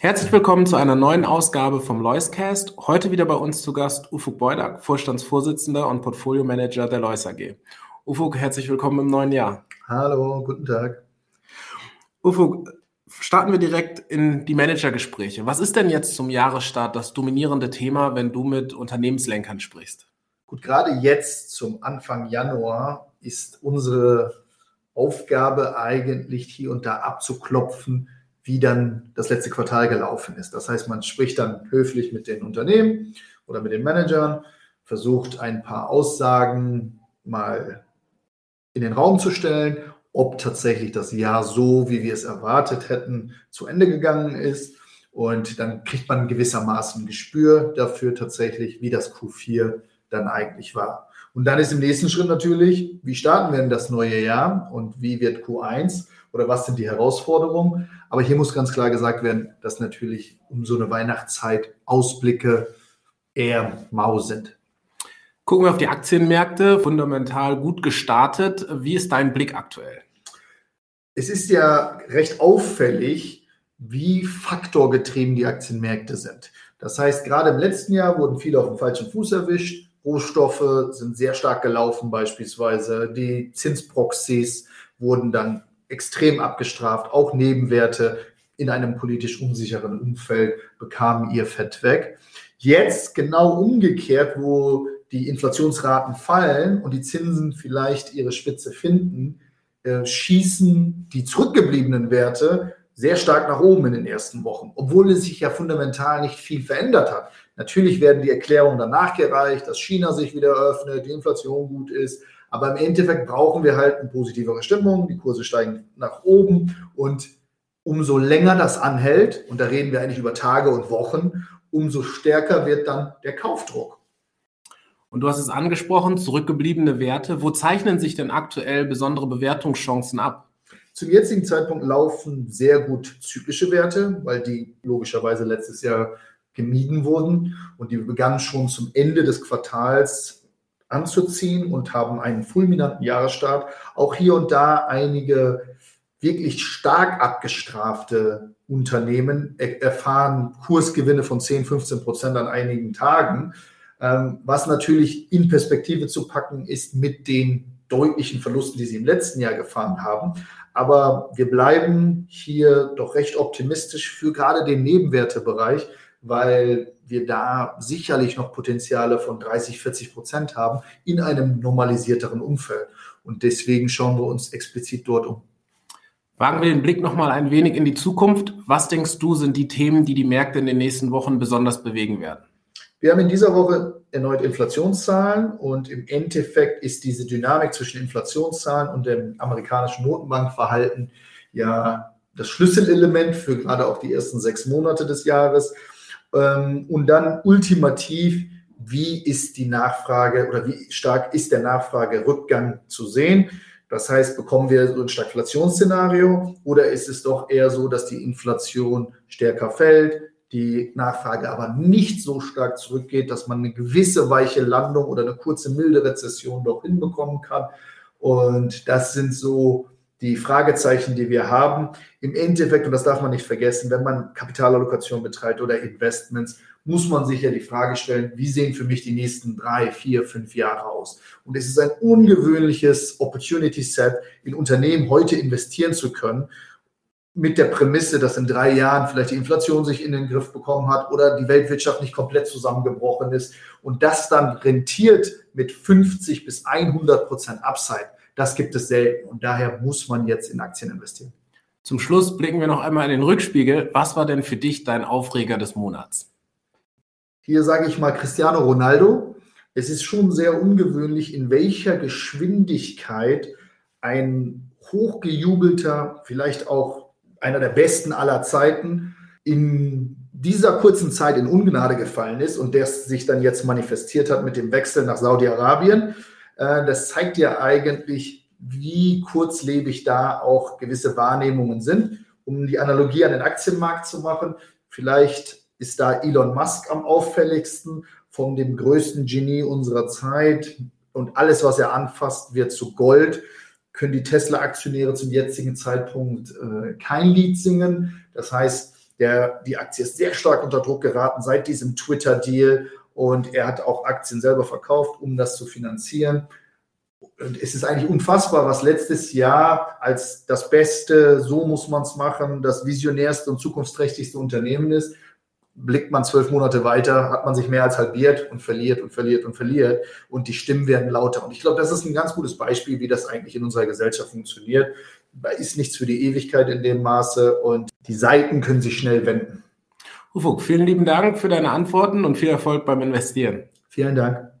Herzlich willkommen zu einer neuen Ausgabe vom Loiscast. Heute wieder bei uns zu Gast Ufuk Beudak, Vorstandsvorsitzender und Portfolio-Manager der Lois AG. Ufuk, herzlich willkommen im neuen Jahr. Hallo, guten Tag. Ufuk, starten wir direkt in die Managergespräche. Was ist denn jetzt zum Jahresstart das dominierende Thema, wenn du mit Unternehmenslenkern sprichst? Gut, gerade jetzt zum Anfang Januar ist unsere Aufgabe eigentlich hier und da abzuklopfen, wie dann das letzte Quartal gelaufen ist. Das heißt, man spricht dann höflich mit den Unternehmen oder mit den Managern, versucht ein paar Aussagen mal in den Raum zu stellen, ob tatsächlich das Jahr so, wie wir es erwartet hätten, zu Ende gegangen ist. Und dann kriegt man gewissermaßen ein Gespür dafür tatsächlich, wie das Q4 dann eigentlich war. Und dann ist im nächsten Schritt natürlich, wie starten wir in das neue Jahr und wie wird Q1 oder was sind die Herausforderungen? Aber hier muss ganz klar gesagt werden, dass natürlich um so eine Weihnachtszeit Ausblicke eher mau sind. Gucken wir auf die Aktienmärkte, fundamental gut gestartet. Wie ist dein Blick aktuell? Es ist ja recht auffällig, wie faktorgetrieben die Aktienmärkte sind. Das heißt, gerade im letzten Jahr wurden viele auf dem falschen Fuß erwischt. Rohstoffe sind sehr stark gelaufen beispielsweise. Die Zinsproxys wurden dann extrem abgestraft. Auch Nebenwerte in einem politisch unsicheren Umfeld bekamen ihr Fett weg. Jetzt genau umgekehrt, wo die Inflationsraten fallen und die Zinsen vielleicht ihre Spitze finden, äh, schießen die zurückgebliebenen Werte sehr stark nach oben in den ersten Wochen, obwohl es sich ja fundamental nicht viel verändert hat. Natürlich werden die Erklärungen danach gereicht, dass China sich wieder öffnet, die Inflation gut ist, aber im Endeffekt brauchen wir halt eine positivere Stimmung, die Kurse steigen nach oben und umso länger das anhält, und da reden wir eigentlich über Tage und Wochen, umso stärker wird dann der Kaufdruck. Und du hast es angesprochen, zurückgebliebene Werte. Wo zeichnen sich denn aktuell besondere Bewertungschancen ab? Zum jetzigen Zeitpunkt laufen sehr gut zyklische Werte, weil die logischerweise letztes Jahr gemieden wurden und die begannen schon zum Ende des Quartals anzuziehen und haben einen fulminanten Jahresstart. Auch hier und da einige wirklich stark abgestrafte Unternehmen erfahren Kursgewinne von 10, 15 Prozent an einigen Tagen, ähm, was natürlich in Perspektive zu packen ist mit den deutlichen Verlusten, die sie im letzten Jahr gefahren haben. Aber wir bleiben hier doch recht optimistisch für gerade den Nebenwertebereich, weil wir da sicherlich noch Potenziale von 30, 40 Prozent haben in einem normalisierteren Umfeld. Und deswegen schauen wir uns explizit dort um. Wagen wir den Blick nochmal ein wenig in die Zukunft. Was denkst du, sind die Themen, die die Märkte in den nächsten Wochen besonders bewegen werden? Wir haben in dieser Woche erneut Inflationszahlen und im Endeffekt ist diese Dynamik zwischen Inflationszahlen und dem amerikanischen Notenbankverhalten ja das Schlüsselelement für gerade auch die ersten sechs Monate des Jahres. Ähm, und dann ultimativ, wie ist die Nachfrage oder wie stark ist der Nachfragerückgang zu sehen? Das heißt, bekommen wir so ein Stagflationsszenario oder ist es doch eher so, dass die Inflation stärker fällt, die Nachfrage aber nicht so stark zurückgeht, dass man eine gewisse weiche Landung oder eine kurze milde Rezession doch hinbekommen kann? Und das sind so die Fragezeichen, die wir haben. Im Endeffekt, und das darf man nicht vergessen, wenn man Kapitalallokation betreibt oder Investments, muss man sich ja die Frage stellen, wie sehen für mich die nächsten drei, vier, fünf Jahre aus? Und es ist ein ungewöhnliches Opportunity Set, in Unternehmen heute investieren zu können, mit der Prämisse, dass in drei Jahren vielleicht die Inflation sich in den Griff bekommen hat oder die Weltwirtschaft nicht komplett zusammengebrochen ist und das dann rentiert mit 50 bis 100 Prozent Upside das gibt es selten und daher muss man jetzt in Aktien investieren. Zum Schluss blicken wir noch einmal in den Rückspiegel. Was war denn für dich dein Aufreger des Monats? Hier sage ich mal Cristiano Ronaldo. Es ist schon sehr ungewöhnlich, in welcher Geschwindigkeit ein hochgejubelter, vielleicht auch einer der besten aller Zeiten, in dieser kurzen Zeit in Ungnade gefallen ist und der sich dann jetzt manifestiert hat mit dem Wechsel nach Saudi-Arabien. Äh, das zeigt ja eigentlich, wie kurzlebig da auch gewisse Wahrnehmungen sind. Um die Analogie an den Aktienmarkt zu machen, vielleicht ist da Elon Musk am auffälligsten von dem größten Genie unserer Zeit und alles, was er anfasst, wird zu Gold. Können die Tesla-Aktionäre zum jetzigen Zeitpunkt äh, kein Lied singen. Das heißt, Der, die Aktie ist sehr stark unter Druck geraten seit diesem Twitter-Deal und er hat auch Aktien selber verkauft, um das zu finanzieren. Und es ist eigentlich unfassbar, was letztes Jahr als das beste, so muss man es machen, das visionärste und zukunftsträchtigste Unternehmen ist. Blickt man zwölf Monate weiter, hat man sich mehr als halbiert und verliert und verliert und verliert und die Stimmen werden lauter. Und ich glaube, das ist ein ganz gutes Beispiel, wie das eigentlich in unserer Gesellschaft funktioniert. Da ist nichts für die Ewigkeit in dem Maße und die Seiten können sich schnell wenden. Ufuk, vielen lieben Dank für deine Antworten und viel Erfolg beim Investieren. Vielen Dank.